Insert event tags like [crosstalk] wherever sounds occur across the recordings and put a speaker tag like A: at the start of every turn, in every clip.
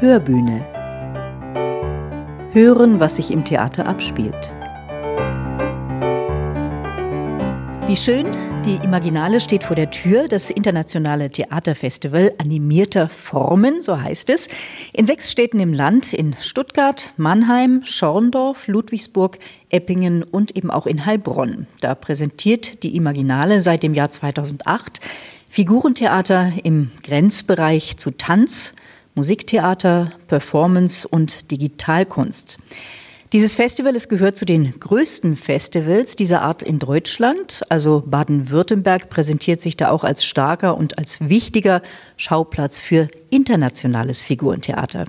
A: Hörbühne. Hören, was sich im Theater abspielt. Wie schön, die Imaginale steht vor der Tür, das internationale Theaterfestival animierter Formen, so heißt es, in sechs Städten im Land, in Stuttgart, Mannheim, Schorndorf, Ludwigsburg, Eppingen und eben auch in Heilbronn. Da präsentiert die Imaginale seit dem Jahr 2008 Figurentheater im Grenzbereich zu Tanz, Musiktheater, Performance und Digitalkunst. Dieses Festival es gehört zu den größten Festivals dieser Art in Deutschland. Also Baden-Württemberg präsentiert sich da auch als starker und als wichtiger Schauplatz für internationales Figurentheater.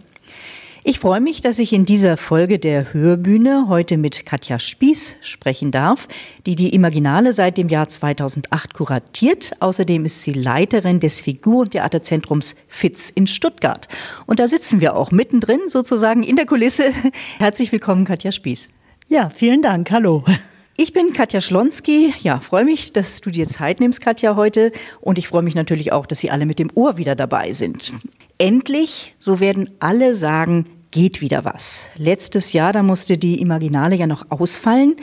A: Ich freue mich, dass ich in dieser Folge der Hörbühne heute mit Katja Spieß sprechen darf, die die Imaginale seit dem Jahr 2008 kuratiert. Außerdem ist sie Leiterin des Figurentheaterzentrums FITZ in Stuttgart. Und da sitzen wir auch mittendrin, sozusagen in der Kulisse. [laughs] Herzlich willkommen, Katja Spieß.
B: Ja, vielen Dank. Hallo.
A: Ich bin Katja Schlonski. Ja, freue mich, dass du dir Zeit nimmst, Katja, heute. Und ich freue mich natürlich auch, dass Sie alle mit dem Ohr wieder dabei sind. Endlich, so werden alle sagen, geht wieder was. Letztes Jahr, da musste die Imaginale ja noch ausfallen.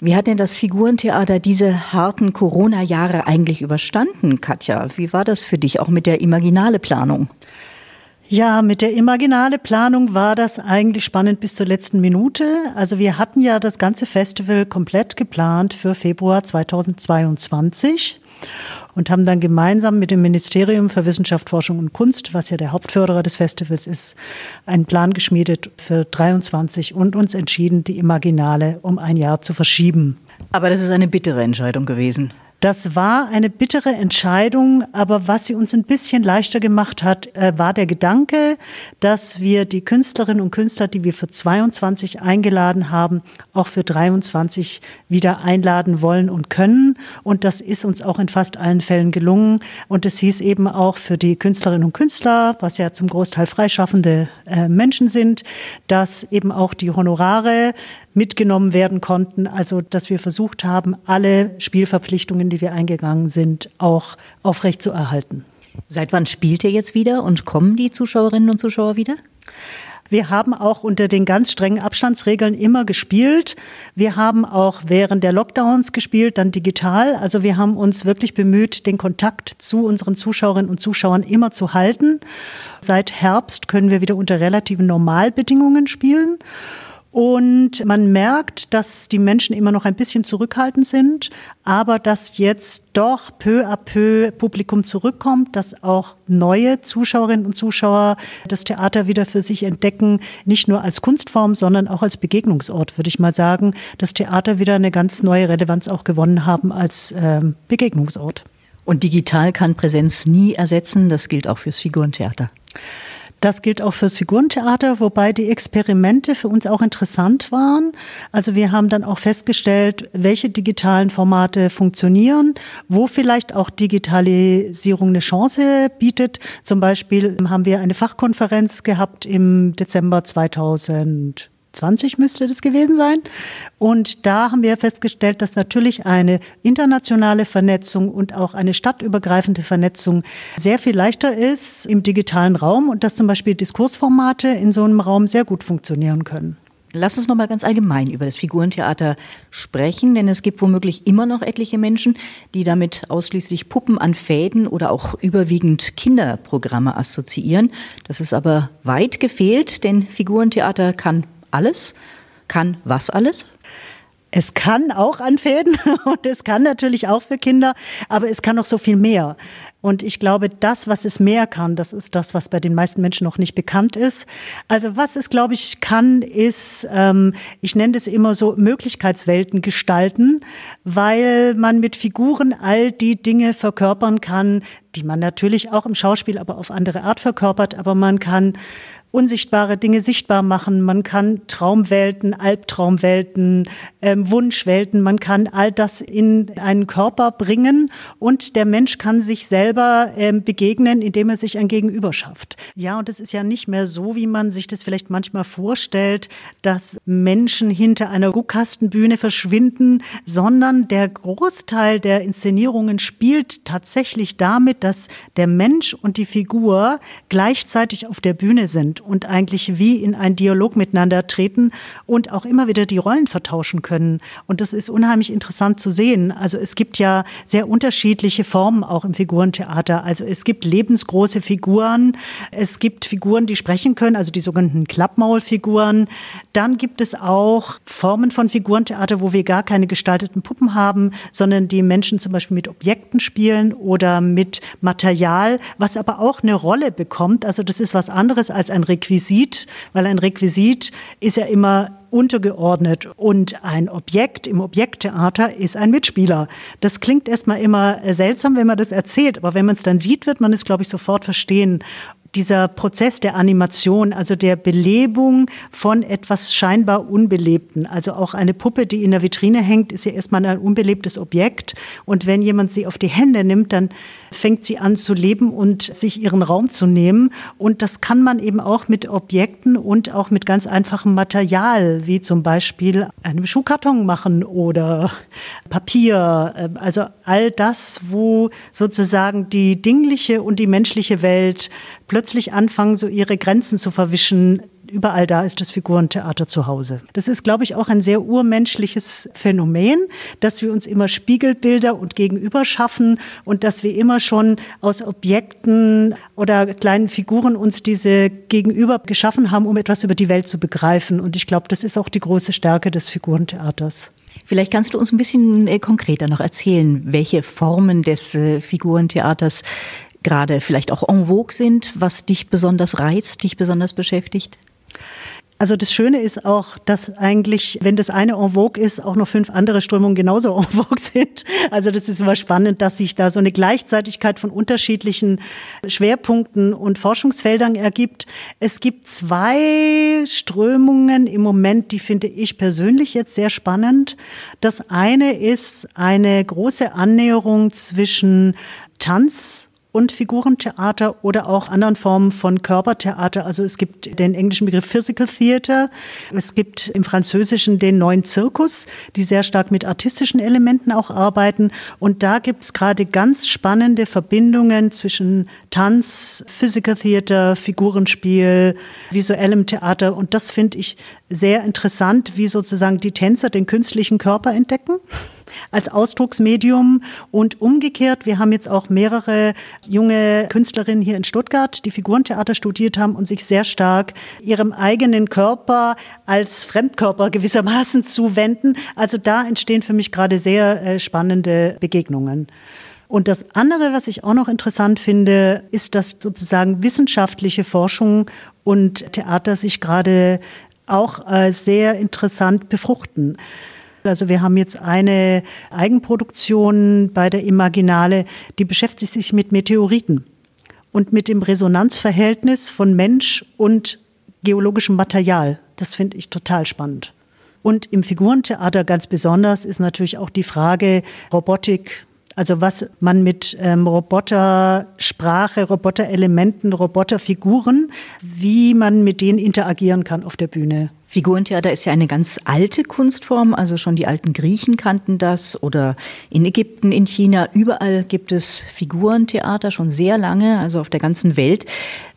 A: Wie hat denn das Figurentheater diese harten Corona-Jahre eigentlich überstanden, Katja? Wie war das für dich auch mit der Imaginale Planung?
B: Ja, mit der Imaginale Planung war das eigentlich spannend bis zur letzten Minute. Also wir hatten ja das ganze Festival komplett geplant für Februar 2022 und haben dann gemeinsam mit dem Ministerium für Wissenschaft, Forschung und Kunst, was ja der Hauptförderer des Festivals ist, einen Plan geschmiedet für 23 und uns entschieden, die Imaginale um ein Jahr zu verschieben.
A: Aber das ist eine bittere Entscheidung gewesen.
B: Das war eine bittere Entscheidung, aber was sie uns ein bisschen leichter gemacht hat, äh, war der Gedanke, dass wir die Künstlerinnen und Künstler, die wir für 22 eingeladen haben, auch für 23 wieder einladen wollen und können. Und das ist uns auch in fast allen Fällen gelungen. Und es hieß eben auch für die Künstlerinnen und Künstler, was ja zum Großteil freischaffende äh, Menschen sind, dass eben auch die Honorare mitgenommen werden konnten. Also, dass wir versucht haben, alle Spielverpflichtungen, die wir eingegangen sind, auch aufrecht zu erhalten.
A: Seit wann spielt ihr jetzt wieder und kommen die Zuschauerinnen und Zuschauer wieder?
B: Wir haben auch unter den ganz strengen Abstandsregeln immer gespielt. Wir haben auch während der Lockdowns gespielt, dann digital. Also wir haben uns wirklich bemüht, den Kontakt zu unseren Zuschauerinnen und Zuschauern immer zu halten. Seit Herbst können wir wieder unter relativen Normalbedingungen spielen. Und man merkt, dass die Menschen immer noch ein bisschen zurückhaltend sind, aber dass jetzt doch peu à peu Publikum zurückkommt, dass auch neue Zuschauerinnen und Zuschauer das Theater wieder für sich entdecken, nicht nur als Kunstform, sondern auch als Begegnungsort, würde ich mal sagen, das Theater wieder eine ganz neue Relevanz auch gewonnen haben als äh, Begegnungsort.
A: Und digital kann Präsenz nie ersetzen, das gilt auch fürs Figurentheater.
B: Das gilt auch fürs Figurentheater, wobei die Experimente für uns auch interessant waren. Also wir haben dann auch festgestellt, welche digitalen Formate funktionieren, wo vielleicht auch Digitalisierung eine Chance bietet. Zum Beispiel haben wir eine Fachkonferenz gehabt im Dezember 2000. 20 müsste das gewesen sein. Und da haben wir festgestellt, dass natürlich eine internationale Vernetzung und auch eine stadtübergreifende Vernetzung sehr viel leichter ist im digitalen Raum und dass zum Beispiel Diskursformate in so einem Raum sehr gut funktionieren können.
A: Lass uns noch mal ganz allgemein über das Figurentheater sprechen, denn es gibt womöglich immer noch etliche Menschen, die damit ausschließlich Puppen an Fäden oder auch überwiegend Kinderprogramme assoziieren. Das ist aber weit gefehlt, denn Figurentheater kann alles? Kann was alles?
B: Es kann auch an Fäden [laughs] und es kann natürlich auch für Kinder, aber es kann noch so viel mehr. Und ich glaube, das, was es mehr kann, das ist das, was bei den meisten Menschen noch nicht bekannt ist. Also was es, glaube ich, kann, ist, ähm, ich nenne das immer so Möglichkeitswelten gestalten, weil man mit Figuren all die Dinge verkörpern kann, die man natürlich auch im Schauspiel, aber auf andere Art verkörpert. Aber man kann unsichtbare Dinge sichtbar machen. Man kann Traumwelten, Albtraumwelten, ähm, Wunschwelten, man kann all das in einen Körper bringen und der Mensch kann sich selber ähm, begegnen, indem er sich ein Gegenüber schafft. Ja, und es ist ja nicht mehr so, wie man sich das vielleicht manchmal vorstellt, dass Menschen hinter einer Guckkastenbühne verschwinden, sondern der Großteil der Inszenierungen spielt tatsächlich damit, dass der Mensch und die Figur gleichzeitig auf der Bühne sind und eigentlich wie in einen Dialog miteinander treten und auch immer wieder die Rollen vertauschen können. Und das ist unheimlich interessant zu sehen. Also es gibt ja sehr unterschiedliche Formen auch im Figurentheater. Also es gibt lebensgroße Figuren, es gibt Figuren, die sprechen können, also die sogenannten Klappmaulfiguren. Dann gibt es auch Formen von Figurentheater, wo wir gar keine gestalteten Puppen haben, sondern die Menschen zum Beispiel mit Objekten spielen oder mit Material, was aber auch eine Rolle bekommt. Also das ist was anderes als ein Requisit, weil ein Requisit ist ja immer untergeordnet und ein Objekt im Objekttheater ist ein Mitspieler. Das klingt erstmal immer seltsam, wenn man das erzählt, aber wenn man es dann sieht, wird man es, glaube ich, sofort verstehen dieser Prozess der Animation, also der Belebung von etwas scheinbar Unbelebten. Also auch eine Puppe, die in der Vitrine hängt, ist ja erstmal ein unbelebtes Objekt. Und wenn jemand sie auf die Hände nimmt, dann fängt sie an zu leben und sich ihren Raum zu nehmen. Und das kann man eben auch mit Objekten und auch mit ganz einfachem Material, wie zum Beispiel einem Schuhkarton machen oder Papier. Also all das, wo sozusagen die dingliche und die menschliche Welt plötzlich anfangen, so ihre Grenzen zu verwischen. Überall da ist das Figurentheater zu Hause. Das ist, glaube ich, auch ein sehr urmenschliches Phänomen, dass wir uns immer Spiegelbilder und Gegenüber schaffen und dass wir immer schon aus Objekten oder kleinen Figuren uns diese Gegenüber geschaffen haben, um etwas über die Welt zu begreifen. Und ich glaube, das ist auch die große Stärke des Figurentheaters.
A: Vielleicht kannst du uns ein bisschen äh, konkreter noch erzählen, welche Formen des äh, Figurentheaters gerade vielleicht auch en vogue sind, was dich besonders reizt, dich besonders beschäftigt?
B: Also das Schöne ist auch, dass eigentlich, wenn das eine en vogue ist, auch noch fünf andere Strömungen genauso [laughs] en vogue sind. Also das ist immer spannend, dass sich da so eine Gleichzeitigkeit von unterschiedlichen Schwerpunkten und Forschungsfeldern ergibt. Es gibt zwei Strömungen im Moment, die finde ich persönlich jetzt sehr spannend. Das eine ist eine große Annäherung zwischen Tanz und Figurentheater oder auch anderen Formen von Körpertheater. Also es gibt den englischen Begriff Physical Theater. Es gibt im Französischen den neuen Zirkus, die sehr stark mit artistischen Elementen auch arbeiten. Und da gibt es gerade ganz spannende Verbindungen zwischen Tanz, Physical Theater, Figurenspiel, visuellem Theater. Und das finde ich sehr interessant, wie sozusagen die Tänzer den künstlichen Körper entdecken als Ausdrucksmedium und umgekehrt. Wir haben jetzt auch mehrere junge Künstlerinnen hier in Stuttgart, die Figurentheater studiert haben und sich sehr stark ihrem eigenen Körper als Fremdkörper gewissermaßen zuwenden. Also da entstehen für mich gerade sehr äh, spannende Begegnungen. Und das andere, was ich auch noch interessant finde, ist, dass sozusagen wissenschaftliche Forschung und Theater sich gerade auch äh, sehr interessant befruchten. Also wir haben jetzt eine Eigenproduktion bei der Imaginale, die beschäftigt sich mit Meteoriten und mit dem Resonanzverhältnis von Mensch und geologischem Material. Das finde ich total spannend. Und im Figurentheater ganz besonders ist natürlich auch die Frage Robotik, also was man mit ähm, Robotersprache, Roboterelementen, Roboterfiguren, wie man mit denen interagieren kann auf der Bühne.
A: Figurentheater ist ja eine ganz alte Kunstform, also schon die alten Griechen kannten das oder in Ägypten, in China, überall gibt es Figurentheater schon sehr lange, also auf der ganzen Welt.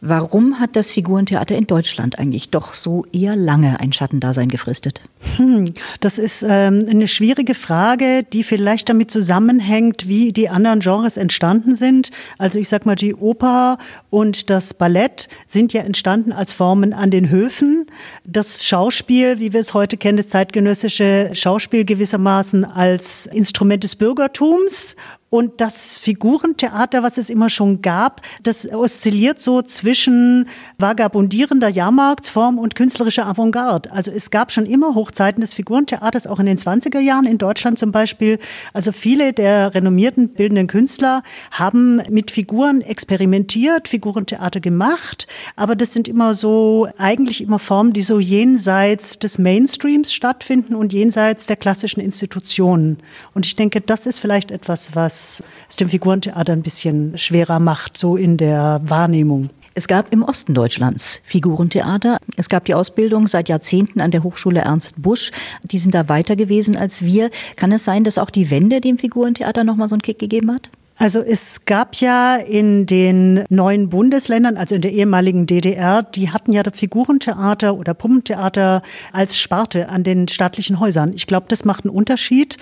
A: Warum hat das Figurentheater in Deutschland eigentlich doch so eher lange ein Schattendasein gefristet?
B: Hm, das ist ähm, eine schwierige Frage, die vielleicht damit zusammenhängt, wie die anderen Genres entstanden sind. Also ich sag mal, die Oper und das Ballett sind ja entstanden als Formen an den Höfen. Das Schauspiel, wie wir es heute kennen, das zeitgenössische Schauspiel gewissermaßen als Instrument des Bürgertums und das Figurentheater, was es immer schon gab, das oszilliert so zwischen vagabundierender Jahrmarktsform und künstlerischer Avantgarde. Also es gab schon immer Hochzeiten des Figurentheaters, auch in den 20er Jahren in Deutschland zum Beispiel. Also viele der renommierten bildenden Künstler haben mit Figuren experimentiert, Figurentheater gemacht, aber das sind immer so, eigentlich immer Formen, die so jenseits des Mainstreams stattfinden und jenseits der klassischen Institutionen. Und ich denke, das ist vielleicht etwas, was was es dem Figurentheater ein bisschen schwerer macht, so in der Wahrnehmung.
A: Es gab im Osten Deutschlands Figurentheater. Es gab die Ausbildung seit Jahrzehnten an der Hochschule Ernst Busch. Die sind da weiter gewesen als wir. Kann es sein, dass auch die Wende dem Figurentheater nochmal so einen Kick gegeben hat?
B: Also es gab ja in den neuen Bundesländern, also in der ehemaligen DDR, die hatten ja das Figurentheater oder Puppentheater als Sparte an den staatlichen Häusern. Ich glaube, das macht einen Unterschied.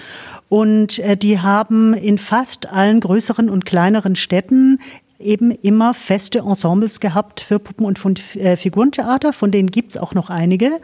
B: Und äh, die haben in fast allen größeren und kleineren Städten eben immer feste Ensembles gehabt für Puppen- und äh, Figurentheater. Von denen gibt's auch noch einige.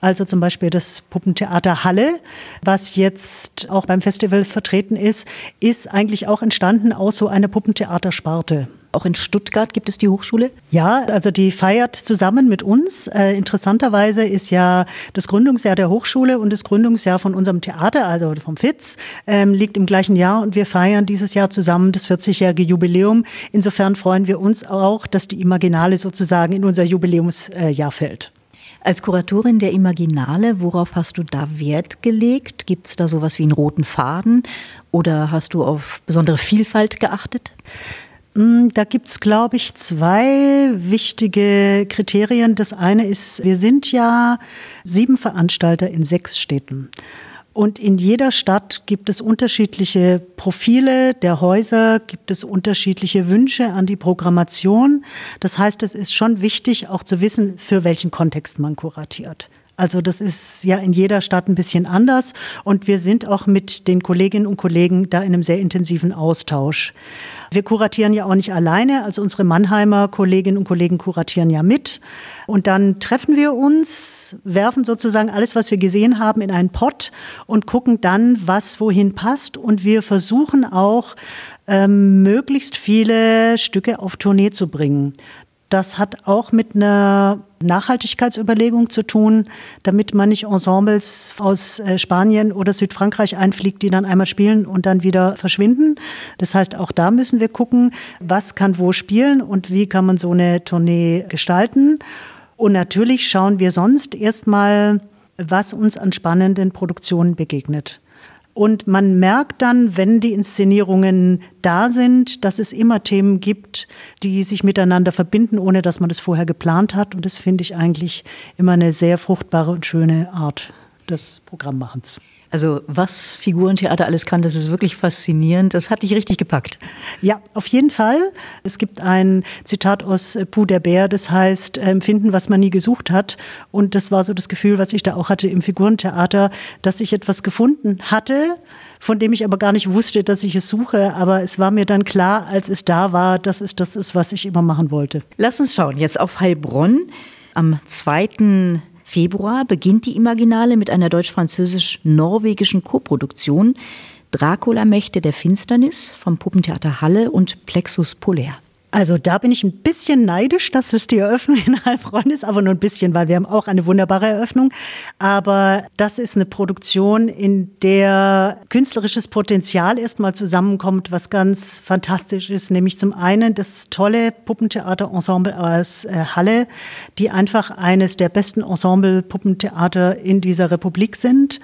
B: Also zum Beispiel das Puppentheater Halle, was jetzt auch beim Festival vertreten ist, ist eigentlich auch entstanden aus so einer Puppentheatersparte.
A: Auch in Stuttgart gibt es die Hochschule?
B: Ja, also die feiert zusammen mit uns. Äh, interessanterweise ist ja das Gründungsjahr der Hochschule und das Gründungsjahr von unserem Theater, also vom FITZ, ähm, liegt im gleichen Jahr und wir feiern dieses Jahr zusammen das 40-jährige Jubiläum. Insofern freuen wir uns auch, dass die Imaginale sozusagen in unser Jubiläumsjahr fällt.
A: Als Kuratorin der Imaginale, worauf hast du da Wert gelegt? Gibt es da sowas wie einen roten Faden oder hast du auf besondere Vielfalt geachtet?
B: Mm, da gibt's, glaube ich, zwei wichtige Kriterien. Das eine ist, wir sind ja sieben Veranstalter in sechs Städten. Und in jeder Stadt gibt es unterschiedliche Profile der Häuser, gibt es unterschiedliche Wünsche an die Programmation. Das heißt, es ist schon wichtig, auch zu wissen, für welchen Kontext man kuratiert. Also das ist ja in jeder Stadt ein bisschen anders und wir sind auch mit den Kolleginnen und Kollegen da in einem sehr intensiven Austausch. Wir kuratieren ja auch nicht alleine, also unsere Mannheimer Kolleginnen und Kollegen kuratieren ja mit und dann treffen wir uns, werfen sozusagen alles, was wir gesehen haben, in einen Pott und gucken dann, was wohin passt und wir versuchen auch ähm, möglichst viele Stücke auf Tournee zu bringen. Das hat auch mit einer Nachhaltigkeitsüberlegung zu tun, damit man nicht Ensembles aus äh, Spanien oder Südfrankreich einfliegt, die dann einmal spielen und dann wieder verschwinden. Das heißt, auch da müssen wir gucken, was kann wo spielen und wie kann man so eine Tournee gestalten. Und natürlich schauen wir sonst erstmal, was uns an spannenden Produktionen begegnet. Und man merkt dann, wenn die Inszenierungen da sind, dass es immer Themen gibt, die sich miteinander verbinden, ohne dass man das vorher geplant hat. Und das finde ich eigentlich immer eine sehr fruchtbare und schöne Art des Programmmachens.
A: Also was Figurentheater alles kann, das ist wirklich faszinierend. Das hat dich richtig gepackt.
B: Ja, auf jeden Fall. Es gibt ein Zitat aus Puh der Bär, das heißt, empfinden, was man nie gesucht hat. Und das war so das Gefühl, was ich da auch hatte im Figurentheater, dass ich etwas gefunden hatte, von dem ich aber gar nicht wusste, dass ich es suche. Aber es war mir dann klar, als es da war, dass es das ist, was ich immer machen wollte.
A: Lass uns schauen, jetzt auf Heilbronn. Am 2. Februar beginnt die Imaginale mit einer deutsch-französisch-norwegischen Koproduktion Dracula-Mächte der Finsternis vom Puppentheater Halle und Plexus Polär.
B: Also da bin ich ein bisschen neidisch, dass es die Eröffnung in Heilbronn ist, aber nur ein bisschen, weil wir haben auch eine wunderbare Eröffnung. Aber das ist eine Produktion, in der künstlerisches Potenzial erstmal zusammenkommt, was ganz fantastisch ist. Nämlich zum einen das tolle Puppentheaterensemble aus äh, Halle, die einfach eines der besten Ensemble-Puppentheater in dieser Republik sind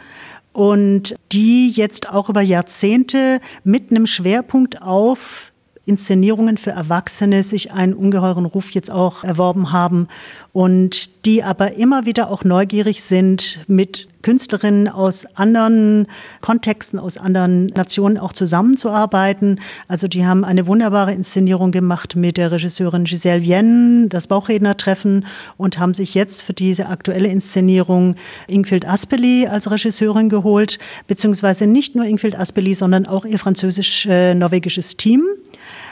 B: und die jetzt auch über Jahrzehnte mit einem Schwerpunkt auf Inszenierungen für Erwachsene sich einen ungeheuren Ruf jetzt auch erworben haben und die aber immer wieder auch neugierig sind, mit Künstlerinnen aus anderen Kontexten, aus anderen Nationen auch zusammenzuarbeiten. Also die haben eine wunderbare Inszenierung gemacht mit der Regisseurin Giselle Vienne, das Bauchrednertreffen und haben sich jetzt für diese aktuelle Inszenierung Ingvild Aspeli als Regisseurin geholt, beziehungsweise nicht nur Ingvild Aspeli, sondern auch ihr französisch-norwegisches Team.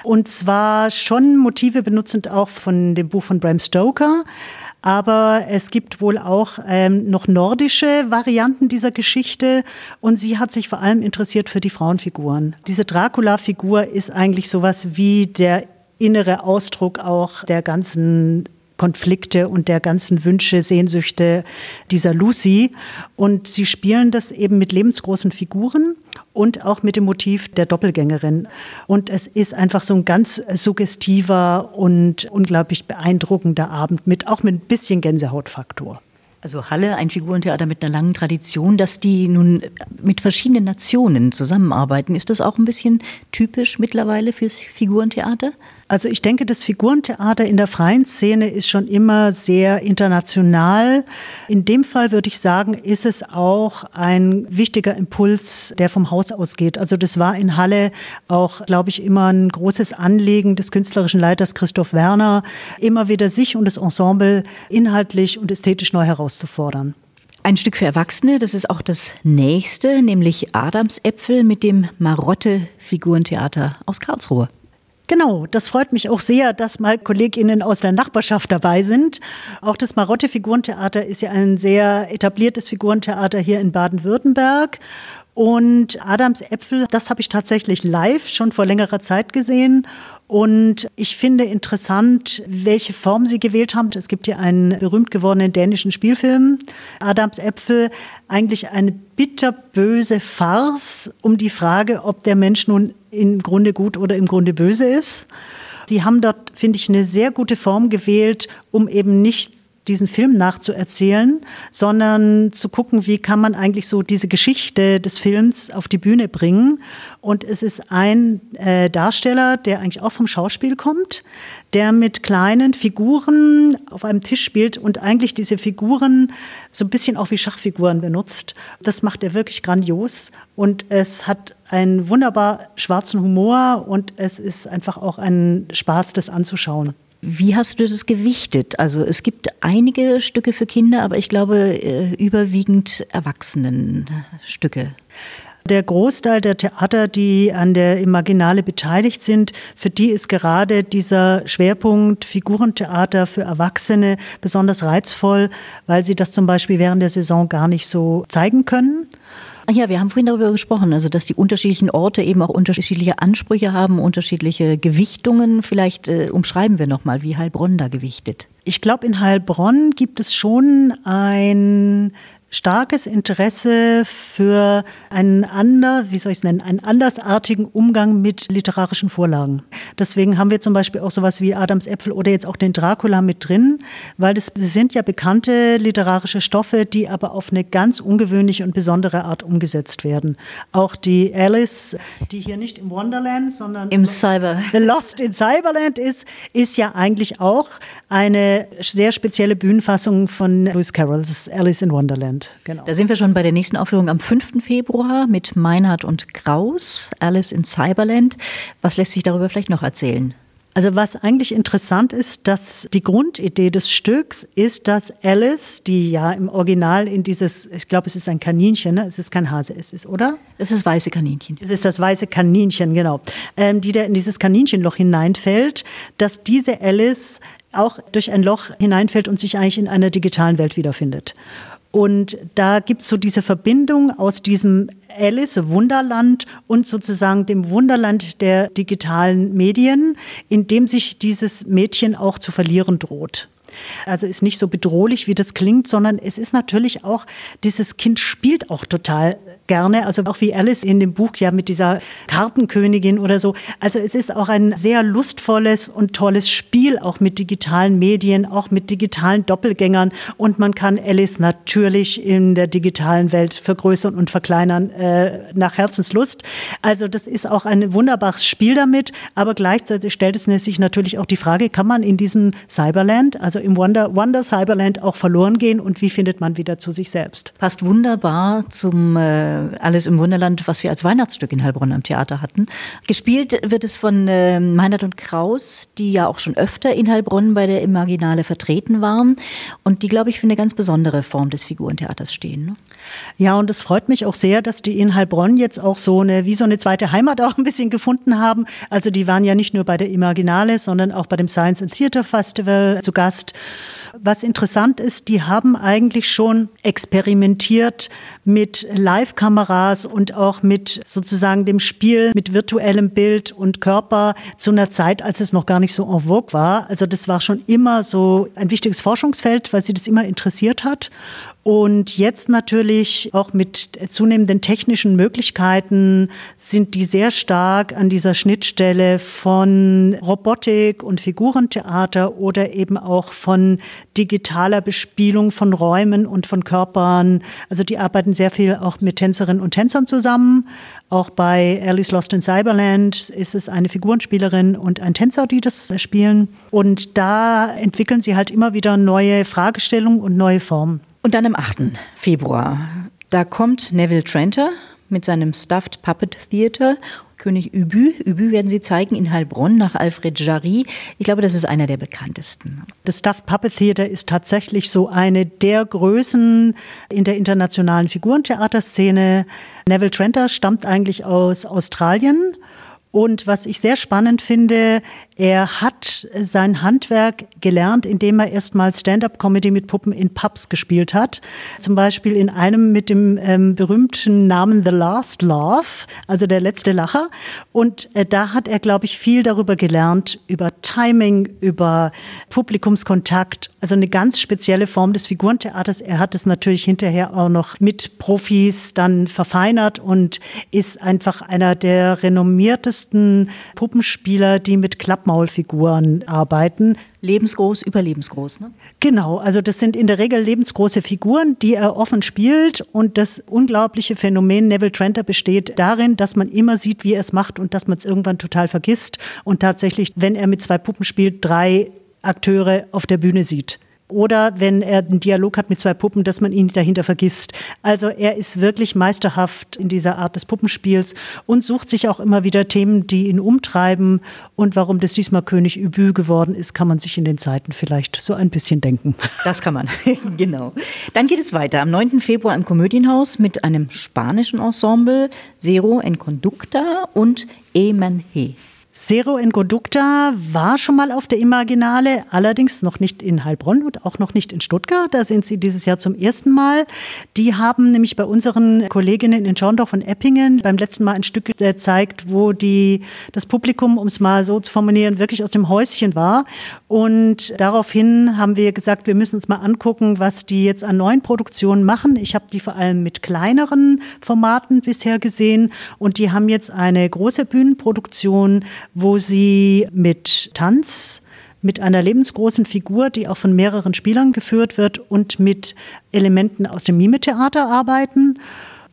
B: Und zwar schon Motive benutzend auch von dem Buch von Bram Stoker. Aber es gibt wohl auch ähm, noch nordische Varianten dieser Geschichte. Und sie hat sich vor allem interessiert für die Frauenfiguren. Diese Dracula-Figur ist eigentlich sowas wie der innere Ausdruck auch der ganzen Konflikte und der ganzen Wünsche, Sehnsüchte dieser Lucy. Und sie spielen das eben mit lebensgroßen Figuren und auch mit dem Motiv der Doppelgängerin. Und es ist einfach so ein ganz suggestiver und unglaublich beeindruckender Abend mit auch mit ein bisschen Gänsehautfaktor.
A: Also Halle, ein Figurentheater mit einer langen Tradition, dass die nun mit verschiedenen Nationen zusammenarbeiten. Ist das auch ein bisschen typisch mittlerweile fürs Figurentheater?
B: Also ich denke, das Figurentheater in der freien Szene ist schon immer sehr international. In dem Fall würde ich sagen, ist es auch ein wichtiger Impuls, der vom Haus ausgeht. Also das war in Halle auch, glaube ich, immer ein großes Anliegen des künstlerischen Leiters Christoph Werner, immer wieder sich und das Ensemble inhaltlich und ästhetisch neu herauszufordern.
A: Ein Stück für Erwachsene, das ist auch das nächste, nämlich Adamsäpfel mit dem Marotte Figurentheater aus Karlsruhe.
B: Genau, das freut mich auch sehr, dass mal KollegInnen aus der Nachbarschaft dabei sind. Auch das Marotte Figurentheater ist ja ein sehr etabliertes Figurentheater hier in Baden-Württemberg. Und Adams Äpfel, das habe ich tatsächlich live schon vor längerer Zeit gesehen. Und ich finde interessant, welche Form sie gewählt haben. Es gibt hier einen berühmt gewordenen dänischen Spielfilm, Adams Äpfel, eigentlich eine bitterböse Farce um die Frage, ob der Mensch nun im Grunde gut oder im Grunde böse ist. Sie haben dort, finde ich, eine sehr gute Form gewählt, um eben nicht diesen Film nachzuerzählen, sondern zu gucken, wie kann man eigentlich so diese Geschichte des Films auf die Bühne bringen. Und es ist ein äh, Darsteller, der eigentlich auch vom Schauspiel kommt, der mit kleinen Figuren auf einem Tisch spielt und eigentlich diese Figuren so ein bisschen auch wie Schachfiguren benutzt. Das macht er wirklich grandios und es hat einen wunderbar schwarzen Humor und es ist einfach auch ein Spaß, das anzuschauen.
A: Wie hast du das gewichtet? Also es gibt einige Stücke für Kinder, aber ich glaube äh, überwiegend Erwachsenenstücke.
B: Der Großteil der Theater, die an der Imaginale beteiligt sind, für die ist gerade dieser Schwerpunkt Figurentheater für Erwachsene besonders reizvoll, weil sie das zum Beispiel während der Saison gar nicht so zeigen können.
A: Ja, wir haben vorhin darüber gesprochen, also dass die unterschiedlichen Orte eben auch unterschiedliche Ansprüche haben, unterschiedliche Gewichtungen. Vielleicht äh, umschreiben wir nochmal, wie Heilbronn da gewichtet.
B: Ich glaube, in Heilbronn gibt es schon ein starkes Interesse für einen ander, wie soll ich es nennen, einen andersartigen Umgang mit literarischen Vorlagen. Deswegen haben wir zum Beispiel auch sowas wie Adams Äpfel oder jetzt auch den Dracula mit drin, weil es sind ja bekannte literarische Stoffe, die aber auf eine ganz ungewöhnliche und besondere Art umgesetzt werden. Auch die Alice, die hier nicht im Wonderland, sondern
A: im Cyber.
B: The Lost in Cyberland ist, ist ja eigentlich auch eine sehr spezielle Bühnenfassung von Lewis Carrolls Alice in Wonderland.
A: Deutschland. Genau. Da sind wir schon bei der nächsten Aufführung am 5. Februar mit Meinhard und Kraus, Alice in Cyberland. Was lässt sich darüber vielleicht noch erzählen?
B: Also was eigentlich interessant ist, dass die Grundidee des Stücks ist, dass Alice, die ja im Original in dieses, ich glaube, es ist ein Kaninchen, ne? es ist kein Hase, es ist, oder?
A: Es ist weiße Kaninchen.
B: Es ist das weiße Kaninchen, genau, ähm, die da in dieses Kaninchenloch hineinfällt, dass diese Alice auch durch ein Loch hineinfällt und sich eigentlich in einer digitalen Welt wiederfindet. Und da gibt es so diese Verbindung aus diesem Alice Wunderland und sozusagen dem Wunderland der digitalen Medien, in dem sich dieses Mädchen auch zu verlieren droht. Also ist nicht so bedrohlich, wie das klingt, sondern es ist natürlich auch, dieses Kind spielt auch total gerne, also auch wie Alice in dem Buch ja mit dieser Kartenkönigin oder so. Also es ist auch ein sehr lustvolles und tolles Spiel, auch mit digitalen Medien, auch mit digitalen Doppelgängern. Und man kann Alice natürlich in der digitalen Welt vergrößern und verkleinern äh, nach Herzenslust. Also das ist auch ein wunderbares Spiel damit, aber gleichzeitig stellt es sich natürlich auch die Frage, kann man in diesem Cyberland, also im Wonder, Wonder Cyberland auch verloren gehen und wie findet man wieder zu sich selbst?
A: Passt wunderbar zum äh alles im Wunderland, was wir als Weihnachtsstück in Heilbronn am Theater hatten. Gespielt wird es von äh, Meinert und Kraus, die ja auch schon öfter in Heilbronn bei der Imaginale vertreten waren und die, glaube ich, für eine ganz besondere Form des Figurentheaters stehen. Ne?
B: Ja, und es freut mich auch sehr, dass die in Heilbronn jetzt auch so eine, wie so eine zweite Heimat auch ein bisschen gefunden haben. Also die waren ja nicht nur bei der Imaginale, sondern auch bei dem Science and Theater Festival zu Gast. Was interessant ist, die haben eigentlich schon experimentiert mit Live-Kameras und auch mit sozusagen dem Spiel mit virtuellem Bild und Körper zu einer Zeit, als es noch gar nicht so en vogue war. Also das war schon immer so ein wichtiges Forschungsfeld, weil sie das immer interessiert hat. Und jetzt natürlich auch mit zunehmenden technischen Möglichkeiten sind die sehr stark an dieser Schnittstelle von Robotik und Figurentheater oder eben auch von digitaler Bespielung von Räumen und von Körpern. Also die arbeiten sehr viel auch mit Tänzerinnen und Tänzern zusammen. Auch bei Alice Lost in Cyberland ist es eine Figurenspielerin und ein Tänzer, die das spielen. Und da entwickeln sie halt immer wieder neue Fragestellungen und neue Formen.
A: Und dann am 8. Februar, da kommt Neville Trenter mit seinem Stuffed Puppet Theater. König Übü. Übü werden Sie zeigen in Heilbronn nach Alfred Jarry. Ich glaube, das ist einer der bekanntesten.
B: Das Stuffed Puppet Theater ist tatsächlich so eine der Größen in der internationalen Figurentheaterszene. Neville Trenter stammt eigentlich aus Australien und was ich sehr spannend finde, er hat sein Handwerk gelernt, indem er erstmal Stand-up-Comedy mit Puppen in Pubs gespielt hat. Zum Beispiel in einem mit dem ähm, berühmten Namen The Last Laugh, also der letzte Lacher. Und äh, da hat er, glaube ich, viel darüber gelernt, über Timing, über Publikumskontakt, also eine ganz spezielle Form des Figurentheaters. Er hat es natürlich hinterher auch noch mit Profis dann verfeinert und ist einfach einer der renommiertesten Puppenspieler, die mit Klappmaulfiguren arbeiten.
A: Lebensgroß, überlebensgroß, ne?
B: Genau, also das sind in der Regel lebensgroße Figuren, die er offen spielt. Und das unglaubliche Phänomen Neville Trenter besteht darin, dass man immer sieht, wie er es macht und dass man es irgendwann total vergisst. Und tatsächlich, wenn er mit zwei Puppen spielt, drei Akteure auf der Bühne sieht oder wenn er einen Dialog hat mit zwei Puppen, dass man ihn dahinter vergisst. Also er ist wirklich meisterhaft in dieser Art des Puppenspiels und sucht sich auch immer wieder Themen, die ihn umtreiben. Und warum das diesmal König Übü geworden ist, kann man sich in den Zeiten vielleicht so ein bisschen denken.
A: Das kann man, [laughs] genau. Dann geht es weiter am 9. Februar im Komödienhaus mit einem spanischen Ensemble, Zero en Conducta und Eman He.
B: Zero in Conducta war schon mal auf der Imaginale, allerdings noch nicht in Heilbronn und auch noch nicht in Stuttgart. Da sind sie dieses Jahr zum ersten Mal. Die haben nämlich bei unseren Kolleginnen in Schorndorf und Eppingen beim letzten Mal ein Stück gezeigt, wo die, das Publikum, um es mal so zu formulieren, wirklich aus dem Häuschen war. Und daraufhin haben wir gesagt, wir müssen uns mal angucken, was die jetzt an neuen Produktionen machen. Ich habe die vor allem mit kleineren Formaten bisher gesehen und die haben jetzt eine große Bühnenproduktion wo sie mit Tanz, mit einer lebensgroßen Figur, die auch von mehreren Spielern geführt wird und mit Elementen aus dem Mimetheater arbeiten.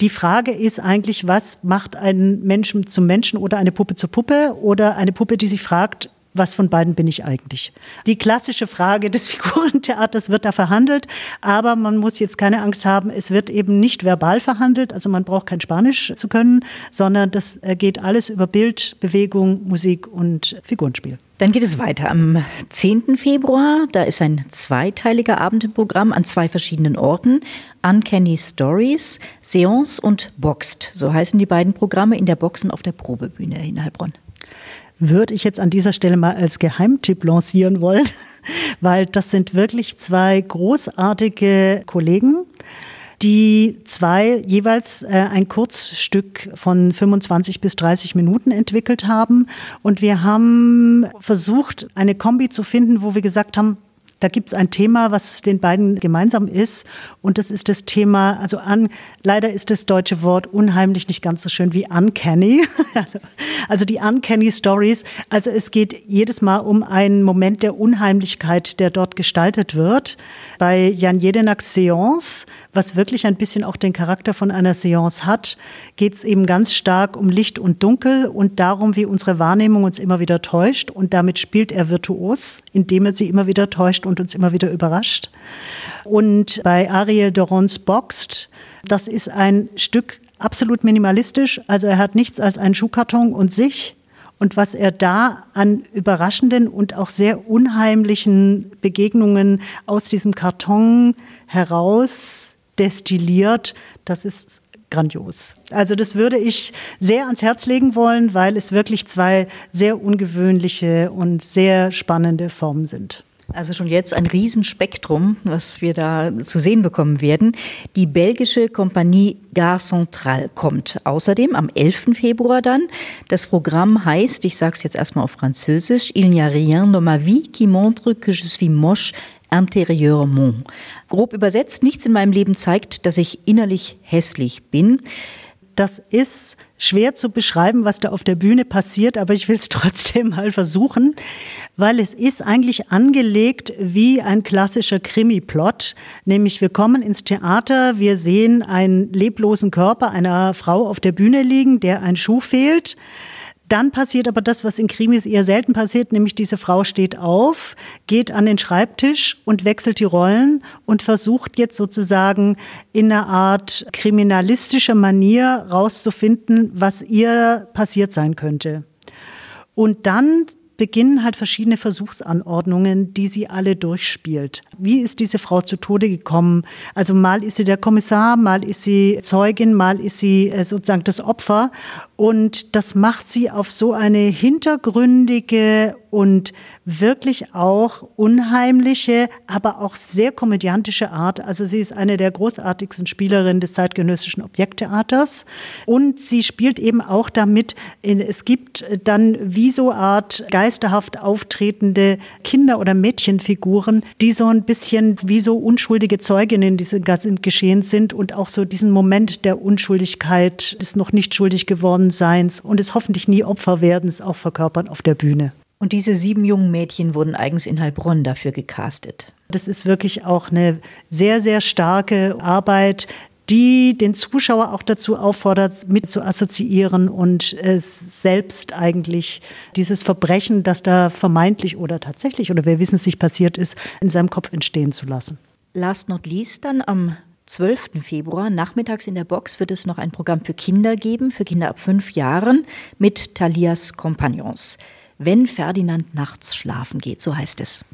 B: Die Frage ist eigentlich, was macht einen Menschen zum Menschen oder eine Puppe zur Puppe oder eine Puppe, die sich fragt, was von beiden bin ich eigentlich? Die klassische Frage des [laughs] Figurentheaters wird da verhandelt, aber man muss jetzt keine Angst haben, es wird eben nicht verbal verhandelt, also man braucht kein Spanisch zu können, sondern das geht alles über Bild, Bewegung, Musik und Figurenspiel.
A: Dann geht es weiter am 10. Februar. Da ist ein zweiteiliger Abend im Programm an zwei verschiedenen Orten. Uncanny Stories, Seance und Boxed. So heißen die beiden Programme in der Boxen auf der Probebühne in Heilbronn
B: würde ich jetzt an dieser Stelle mal als Geheimtipp lancieren wollen, [laughs] weil das sind wirklich zwei großartige Kollegen die zwei jeweils äh, ein Kurzstück von 25 bis 30 Minuten entwickelt haben. Und wir haben versucht, eine Kombi zu finden, wo wir gesagt haben, da gibt es ein Thema, was den beiden gemeinsam ist. Und das ist das Thema, also an, leider ist das deutsche Wort unheimlich nicht ganz so schön wie uncanny. [laughs] Also, also die uncanny Stories. Also es geht jedes Mal um einen Moment der Unheimlichkeit, der dort gestaltet wird. Bei Jan Jedenaks Seance, was wirklich ein bisschen auch den Charakter von einer Seance hat, geht es eben ganz stark um Licht und Dunkel und darum, wie unsere Wahrnehmung uns immer wieder täuscht. Und damit spielt er virtuos, indem er sie immer wieder täuscht und uns immer wieder überrascht. Und bei Ariel Dorons Boxed, das ist ein Stück absolut minimalistisch. Also er hat nichts als einen Schuhkarton und sich. Und was er da an überraschenden und auch sehr unheimlichen Begegnungen aus diesem Karton heraus destilliert, das ist grandios. Also das würde ich sehr ans Herz legen wollen, weil es wirklich zwei sehr ungewöhnliche und sehr spannende Formen sind.
A: Also schon jetzt ein Riesenspektrum, was wir da zu sehen bekommen werden. Die belgische Kompanie Gare Centrale kommt außerdem am 11. Februar dann. Das Programm heißt, ich sage es jetzt erstmal auf Französisch, Il n'y a rien dans ma vie qui montre que je suis moche intérieurement. Grob übersetzt, nichts in meinem Leben zeigt, dass ich innerlich hässlich bin.
B: Das ist schwer zu beschreiben, was da auf der Bühne passiert, aber ich will es [laughs] trotzdem mal versuchen, weil es ist eigentlich angelegt wie ein klassischer Krimi-Plot. Nämlich wir kommen ins Theater, wir sehen einen leblosen Körper einer Frau auf der Bühne liegen, der ein Schuh fehlt. Dann passiert aber das, was in Krimis eher selten passiert, nämlich diese Frau steht auf, geht an den Schreibtisch und wechselt die Rollen und versucht jetzt sozusagen in einer Art kriminalistischer Manier rauszufinden, was ihr passiert sein könnte. Und dann beginnen halt verschiedene Versuchsanordnungen, die sie alle durchspielt. Wie ist diese Frau zu Tode gekommen? Also mal ist sie der Kommissar, mal ist sie Zeugin, mal ist sie äh, sozusagen das Opfer. Und das macht sie auf so eine hintergründige und wirklich auch unheimliche, aber auch sehr komödiantische Art. Also sie ist eine der großartigsten Spielerinnen des zeitgenössischen Objekttheaters. Und sie spielt eben auch damit, es gibt dann wie so Art geisterhaft auftretende Kinder- oder Mädchenfiguren, die so ein bisschen wie so unschuldige Zeuginnen dieses ganzen Geschehens sind und auch so diesen Moment der Unschuldigkeit des noch nicht schuldig geworden Seins und des hoffentlich nie Opferwerdens auch verkörpern auf der Bühne.
A: Und diese sieben jungen Mädchen wurden eigens in Heilbronn dafür gecastet.
B: Das ist wirklich auch eine sehr, sehr starke Arbeit, die den Zuschauer auch dazu auffordert, mit zu assoziieren und es selbst eigentlich dieses Verbrechen, das da vermeintlich oder tatsächlich oder wir wissen es nicht passiert ist, in seinem Kopf entstehen zu lassen.
A: Last not least dann am 12. Februar nachmittags in der Box wird es noch ein Programm für Kinder geben, für Kinder ab fünf Jahren mit Thalias Kompagnons. Wenn Ferdinand nachts schlafen geht, so heißt es.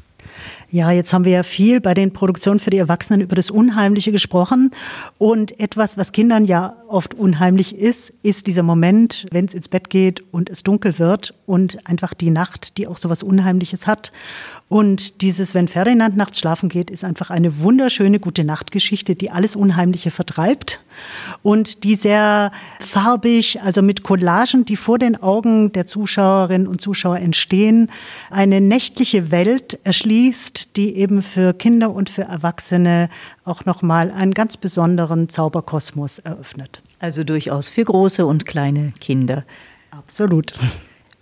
B: Ja, jetzt haben wir ja viel bei den Produktionen für die Erwachsenen über das Unheimliche gesprochen. Und etwas, was Kindern ja oft unheimlich ist, ist dieser Moment, wenn es ins Bett geht und es dunkel wird und einfach die Nacht, die auch so was Unheimliches hat. Und dieses, wenn Ferdinand nachts schlafen geht, ist einfach eine wunderschöne gute Nachtgeschichte, die alles Unheimliche vertreibt und die sehr farbig, also mit Collagen, die vor den Augen der Zuschauerinnen und Zuschauer entstehen, eine nächtliche Welt erschließt, die eben für Kinder und für Erwachsene auch nochmal einen ganz besonderen Zauberkosmos eröffnet.
A: Also durchaus für große und kleine Kinder.
B: Absolut.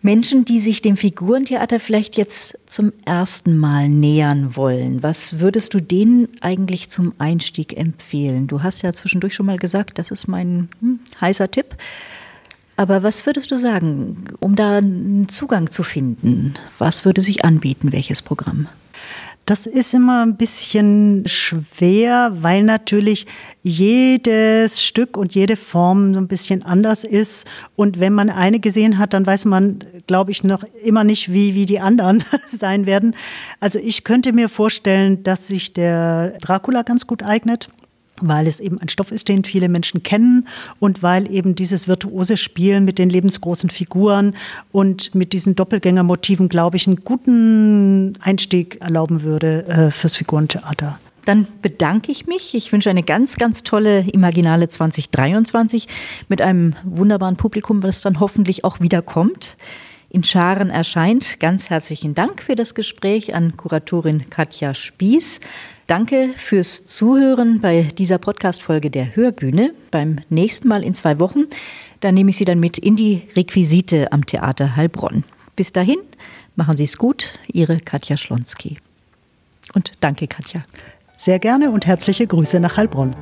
A: Menschen, die sich dem Figurentheater vielleicht jetzt zum ersten Mal nähern wollen, was würdest du denen eigentlich zum Einstieg empfehlen? Du hast ja zwischendurch schon mal gesagt, das ist mein hm, heißer Tipp. Aber was würdest du sagen, um da einen Zugang zu finden? Was würde sich anbieten, welches Programm?
B: Das ist immer ein bisschen schwer, weil natürlich jedes Stück und jede Form so ein bisschen anders ist. Und wenn man eine gesehen hat, dann weiß man, glaube ich, noch immer nicht, wie, wie die anderen [laughs] sein werden. Also ich könnte mir vorstellen, dass sich der Dracula ganz gut eignet weil es eben ein Stoff ist, den viele Menschen kennen und weil eben dieses virtuose Spielen mit den lebensgroßen Figuren und mit diesen Doppelgängermotiven, glaube ich, einen guten Einstieg erlauben würde äh, fürs Figurentheater.
A: Dann bedanke ich mich. Ich wünsche eine ganz, ganz tolle Imaginale 2023 mit einem wunderbaren Publikum, das dann hoffentlich auch wieder kommt in Scharen erscheint. Ganz herzlichen Dank für das Gespräch an Kuratorin Katja Spieß. Danke fürs Zuhören bei dieser Podcast-Folge der Hörbühne. Beim nächsten Mal in zwei Wochen, da nehme ich Sie dann mit in die Requisite am Theater Heilbronn. Bis dahin, machen Sie es gut, Ihre Katja Schlonski. Und danke, Katja.
B: Sehr gerne und herzliche Grüße nach Heilbronn.